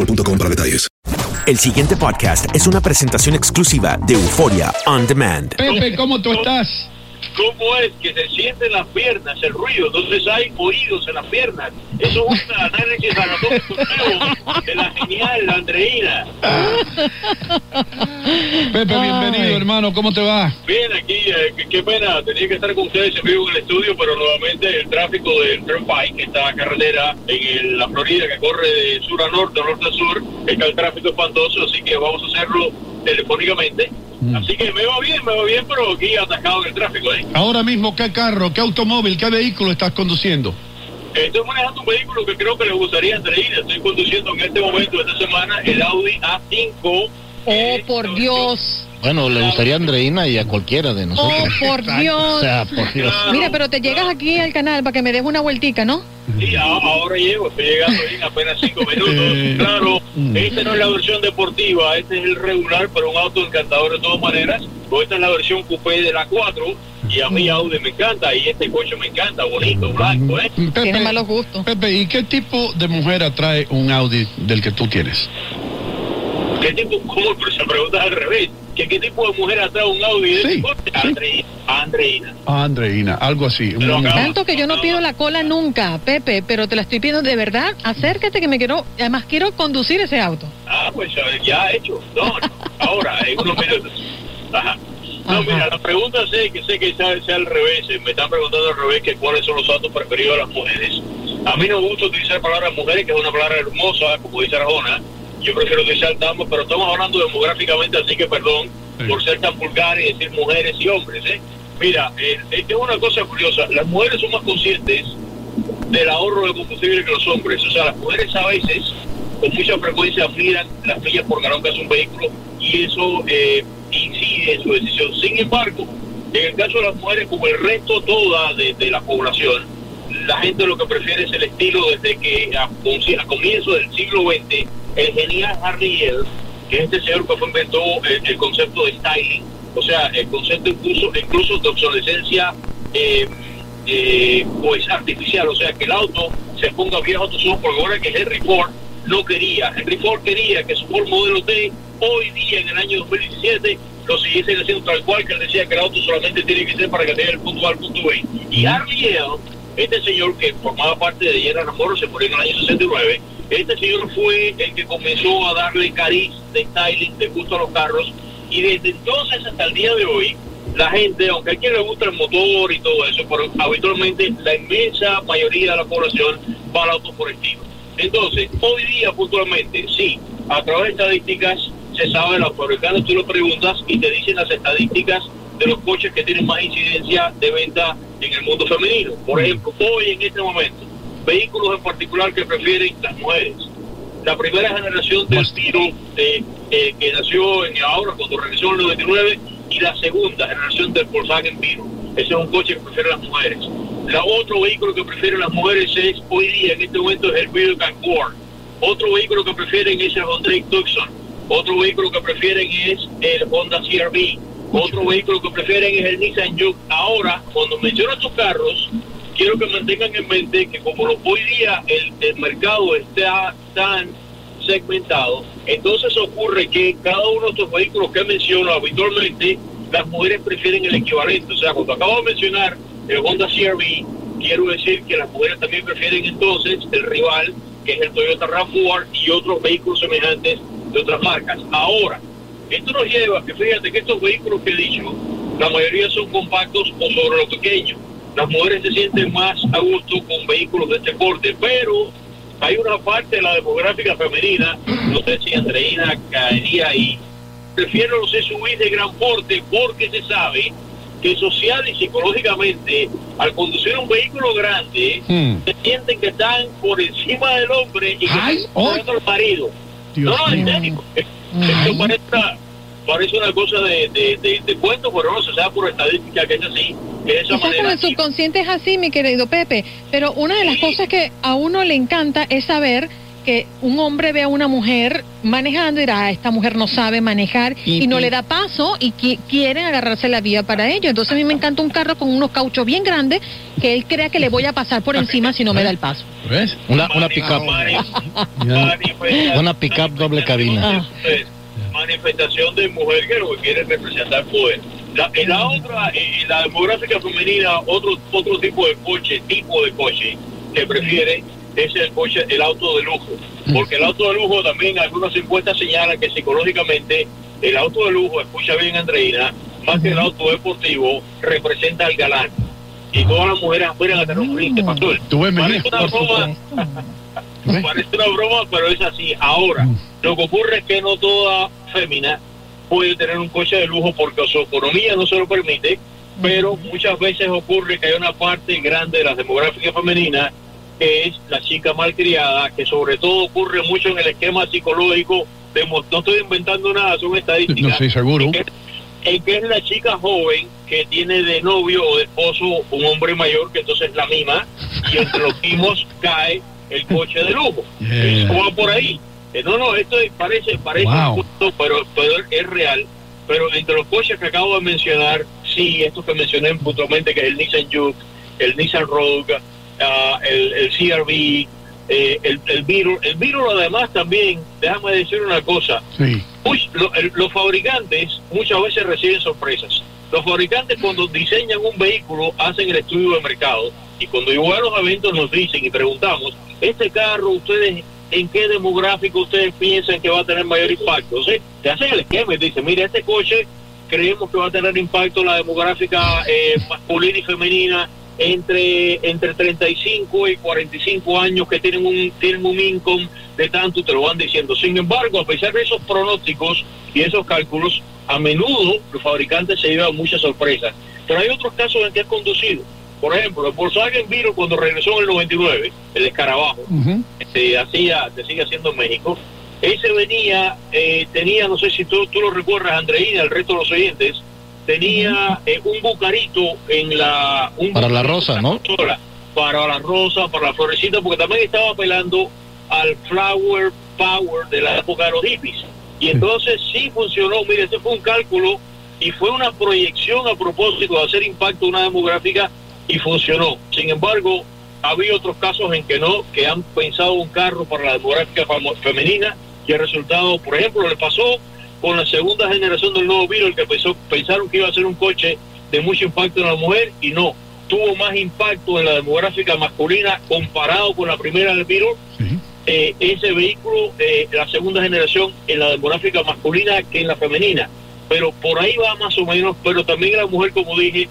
boostmobile.com para detalles. El siguiente podcast es una presentación exclusiva de Euforia On Demand. Pepe, ¿cómo tú estás? ¿Cómo es que se sienten las piernas, el ruido? Entonces hay oídos en las piernas. Eso es un análisis anatómico nuevo de la genial Andreina. Pepe, bienvenido, hermano. ¿Cómo te va? Bien, aquí, eh, qué, qué pena, tenía que estar con ustedes en vivo en el estudio, pero nuevamente el tráfico del Turnpike, que está carretera en el- la Florida que corre de sur a norte, norte a sur, está el tráfico espantoso, así que vamos a hacerlo telefónicamente. Así que me va bien, me va bien, pero aquí atascado en el tráfico. ¿eh? Ahora mismo, ¿qué carro, qué automóvil, qué vehículo estás conduciendo? Estoy manejando un vehículo que creo que le gustaría Andreina. Estoy conduciendo en este momento, esta semana, el Audi A5. Oh, por Dios. Bueno, le gustaría a Andreina y a cualquiera de nosotros. Oh, por Dios. O sea, por Dios. Mira, pero te llegas aquí al canal para que me des una vueltica, ¿no? Sí, ahora llego, estoy llegando en apenas cinco minutos. Claro, esta no es la versión deportiva, este es el regular, pero un auto encantador de todas maneras. Esta es la versión coupé de la 4 y a mí Audi me encanta y este coche me encanta, bonito, blanco, ¿eh? Tiene malos gustos. Pepe, ¿y qué tipo de mujer atrae un Audi del que tú tienes? ¿Qué tipo, cómo? Pero esa pregunta al revés. ¿Qué, qué tipo de mujer atrae un Audi de este coche? Andreina. Andreina. Andreina, algo así. Tanto que yo no pido la cola nunca, Pepe, pero te la estoy pidiendo de verdad. Acércate que me quiero, además quiero conducir ese auto. Ah, pues ya hecho. No, no, ahora, en unos minutos. Ajá. No, mira, la pregunta sé que sé que sea, sea al revés. eh, Me están preguntando al revés que cuáles son los autos preferidos de las mujeres. A mí no me gusta utilizar la palabra mujeres, que es una palabra hermosa, como dice Arjona. Yo prefiero utilizar damas, pero estamos hablando demográficamente, así que perdón por ser tan vulgar y decir mujeres y hombres. ¿eh? Mira, eh, es que es una cosa curiosa. Las mujeres son más conscientes del ahorro de combustible que los hombres. O sea, las mujeres a veces con mucha frecuencia miran las millas por galón que hace un vehículo y eso eh, incide en su decisión. Sin embargo, en el caso de las mujeres, como el resto toda de, de la población, la gente lo que prefiere es el estilo desde que a, a comienzo del siglo XX, el genial Harry L., que es este señor que inventó el, el concepto de styling, o sea, el concepto incluso, incluso de obsolescencia eh, eh, pues artificial, o sea, que el auto se ponga viejo porque ahora que Henry Ford no quería, Henry Ford quería que su Ford modelo T hoy día en el año 2017 lo siguiesen haciendo tal cual que él decía que el auto solamente tiene que ser para que tenga el punto A al punto B. Y Harry L., este señor que formaba parte de General Motors, se murió en el año 69, este señor fue el que comenzó a darle cariz de styling, de gusto a los carros, y desde entonces hasta el día de hoy, la gente, aunque a quien le gusta el motor y todo eso, pero habitualmente la inmensa mayoría de la población va al auto por estilo. Entonces, hoy día puntualmente, sí, a través de estadísticas se sabe, los fabricantes tú lo preguntas y te dicen las estadísticas de los coches que tienen más incidencia de venta en el mundo femenino. Por ejemplo, hoy en este momento, vehículos en particular que prefieren las mujeres. La primera generación del Tiro eh, eh, que nació en ahora cuando regresó en el 99 y la segunda generación del Volkswagen Viro. Ese es un coche que prefieren las mujeres. La otro vehículo que prefieren las mujeres es hoy día en este momento es el Buick Accord. Otro vehículo que prefieren es el Hyundai Tucson. Otro vehículo que prefieren es el Honda CRV. Otro vehículo que prefieren es el Nissan Juke. Ahora, cuando menciono estos carros, quiero que mantengan en mente que como hoy día el, mercado está tan segmentado, entonces ocurre que cada uno de estos vehículos que menciono habitualmente, las mujeres prefieren el equivalente. O sea, cuando acabo de mencionar el Honda CRV, quiero decir que las mujeres también prefieren entonces el rival, que es el Toyota RAV4 y otros vehículos semejantes de otras marcas. Ahora, esto nos lleva a que fíjate que estos vehículos que he dicho, la mayoría son compactos o sobre lo pequeño. Las mujeres se sienten más a gusto con vehículos de este porte, pero hay una parte de la demográfica femenina, no sé si Andreina caería ahí, prefieren los SUV de gran porte porque se sabe que social y psicológicamente, al conducir un vehículo grande, se sienten que están por encima del hombre y que están superando al marido. no, en serio. Esto parece parece una cosa de, de, de, de cuento, pero no se sabe por estadística que es así. Que de esa Quizás con el subconsciente es así, mi querido Pepe, pero una de las cosas que a uno le encanta es saber que un hombre ve a una mujer manejando y dirá, "Ah, esta mujer no sabe manejar y, no le da paso y qui- quieren agarrarse la vía para ello. Entonces a mí me encanta un carro con unos cauchos bien grandes que él crea que le voy a pasar por encima si no me da el paso. ¿Ves? Una, una pickup. Una pickup doble cabina. De mujer que lo que quiere es representar poder. La, en la otra, en la demográfica femenina, otro otro tipo de coche, tipo de coche que prefiere es el coche, el auto de lujo. Porque el auto de lujo también algunas encuestas señalan que psicológicamente el auto de lujo, escucha bien Andreina, más que el auto deportivo, representa al galán. Y todas las mujeres aspiran a tener un príncipe pastor. Parece una broma, Parece una broma, pero es así. Ahora, lo que ocurre es que no toda fémina puede tener un coche de lujo porque su economía no se lo permite, pero muchas veces ocurre que hay una parte grande de la demográfica femenina que es la chica malcriada, que sobre todo ocurre mucho en el esquema psicológico. de no estoy inventando nada, son estadísticas. No, sí, seguro. En que, en que es la chica joven que tiene de novio o de esposo un hombre mayor que entonces la mima y entre los mismos cae el coche de lujo. Yeah. Eso va por ahí. Eh, no, no, esto es- parece, parece Wow. cuento, pero, pero es real. Pero entre los coches que acabo de mencionar, sí, estos que mencioné puntualmente, que es el Nissan Juke, el Nissan Rogue, ah, el, el CRV, eh, el, el Beetle. El Beetle además también, déjame decir una cosa, Sí. Uy, lo- el- los fabricantes muchas veces reciben sorpresas. Los fabricantes cuando diseñan un vehículo hacen el estudio de mercado y cuando yo voy a los eventos nos dicen y preguntamos, este carro ustedes en qué demográfico ustedes piensan que va a tener mayor impacto. O te hacen el esquema y dicen, mira, este coche creemos que va a tener impacto la demográfica eh, masculina y femenina entre entre 35 y 45 años que tienen un tienen un income de tanto te lo van diciendo. Sin embargo, a pesar de esos pronósticos y esos cálculos, a menudo los fabricantes se llevan muchas sorpresas. Pero hay otros casos en que es conducido. Por ejemplo, el Volkswagen Viro cuando regresó en el 99, el escarabajo, se hacía, se sigue haciendo en México. Ese venía, eh, tenía, no sé si tú, tú lo recuerdas, Andreina, el resto de los oyentes, tenía eh, un bucarito en la... Un Para la rosa, ¿no? consola, Para la rosa, para la florecita, porque también estaba apelando al flower power de la época de los hippies. Y entonces sí funcionó, mire, ese fue un cálculo y fue una proyección a propósito de hacer impacto una demográfica y funcionó. Sin embargo, había otros casos en que no, que han pensado un carro para la demográfica femenina y el resultado, por ejemplo, le pasó con la segunda generación del nuevo Beetle que pensó, pensaron que iba a ser un coche de mucho impacto en la mujer y no, tuvo más impacto en la demográfica masculina comparado con la primera del Beetle. Eh, ese vehículo, eh, la segunda generación en la demográfica masculina que en la femenina. Pero por ahí va más o menos, pero también la mujer, como dije,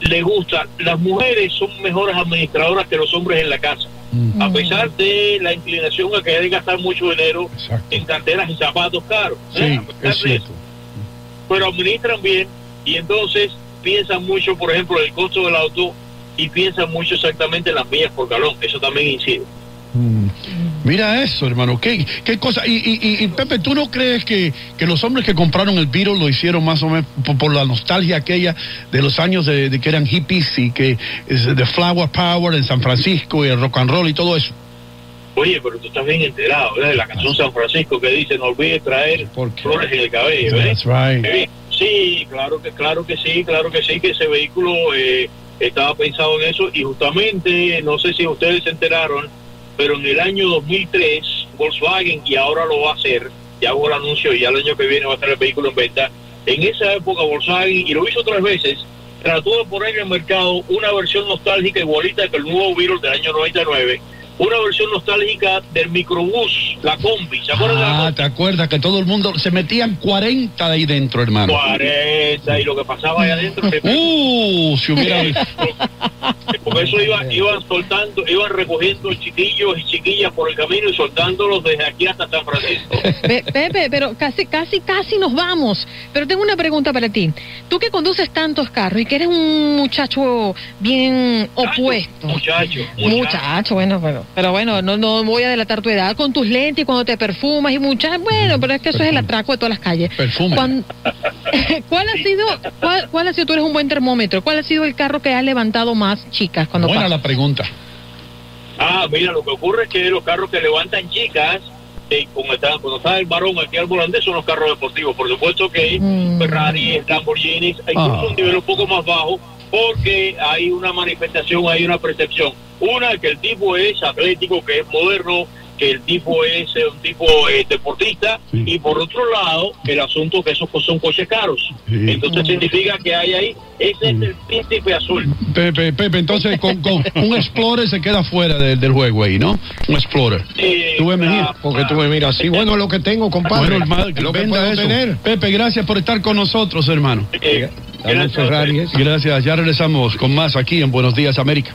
le gusta. Las mujeres son mejores administradoras que los hombres en la casa. A pesar de la inclinación a querer gastar mucho dinero en carteras y zapatos caros. ¿eh? Sí, pesar es cierto. eso. Pero administran bien y entonces piensan mucho, por ejemplo, en el costo del auto y piensan mucho exactamente en las millas por galón. Eso también incide. Mira eso, hermano. ¿Qué, qué cosa? Y, y- y- Pepe, ¿tú no crees que, que los hombres que compraron el Beetle lo hicieron más o menos por, por la nostalgia aquella de los años de, de que eran hippies y que de Flower Power en San Francisco y el rock and roll y todo eso? Oye, pero tú estás bien enterado, ¿verdad? De la canción San Francisco que dice, no olvides traer flores en el cabello, ¿eh? That's right. Eh, Sí, claro que, claro que sí, claro que sí, que ese vehículo eh, estaba pensado en eso y justamente, no sé si ustedes se enteraron, pero en el año 2003 Volkswagen, y ahora lo va a hacer, ya hago el anuncio y ya el año que viene va a estar el vehículo en venta, en esa época Volkswagen, y lo hizo tres veces, trató de poner en el mercado una versión nostálgica igualita que el nuevo Beetle del año 99, una versión nostálgica del microbús, la combi, ¿se acuerdan de la Ah, ¿te acuerdas que todo el mundo se metían 40 de ahí dentro, hermano? 40 y lo que pasaba ahí adentro. Uh, si hubiera Porque eso iba, iban soltando, iban recogiendo chiquillos y chiquillas por el camino y soltándolos desde aquí hasta San Francisco. Pe- Pepe, pero casi, casi, casi nos vamos. Pero tengo una pregunta para ti. Tú que conduces tantos carros y que eres un muchacho bien opuesto. Muchacho, Muchacho, bueno, pero, pero bueno, no, no voy a delatar tu edad con tus lentes y cuando te perfumas y muchas, bueno, pero es que eso es el atraco de todas las calles. Perfume. ¿Cuál ha sido, cuál, cuál ha sido, tú eres un buen termómetro, cuál ha sido el carro que ha levantado más chicas cuando Buena la pregunta. Ah, mira, lo que ocurre es que los carros que levantan chicas, eh, cuando, está, cuando está el varón aquí al volante, son los carros deportivos. Por supuesto que Ferrari, Lamborghinis, incluso Ah. un nivel un poco más bajo, porque hay una manifestación, hay una percepción. Una, que el tipo es atlético, que es moderno, que el tipo es eh, un tipo eh, deportista, y por otro lado, el asunto que esos son coches caros. Entonces significa que hay ahí, ese es el príncipe azul. Pepe, Pepe, entonces con, con un Explorer se queda fuera del, del juego ahí, ¿no? Un Explorer. tú ves, mira, Porque tú me miras así, bueno, lo que tengo, compadre. Bueno, hermano, lo que puedo tener. Pepe, gracias por estar con nosotros, hermano. Ese. Gracias, ya regresamos con más aquí en Buenos Días América.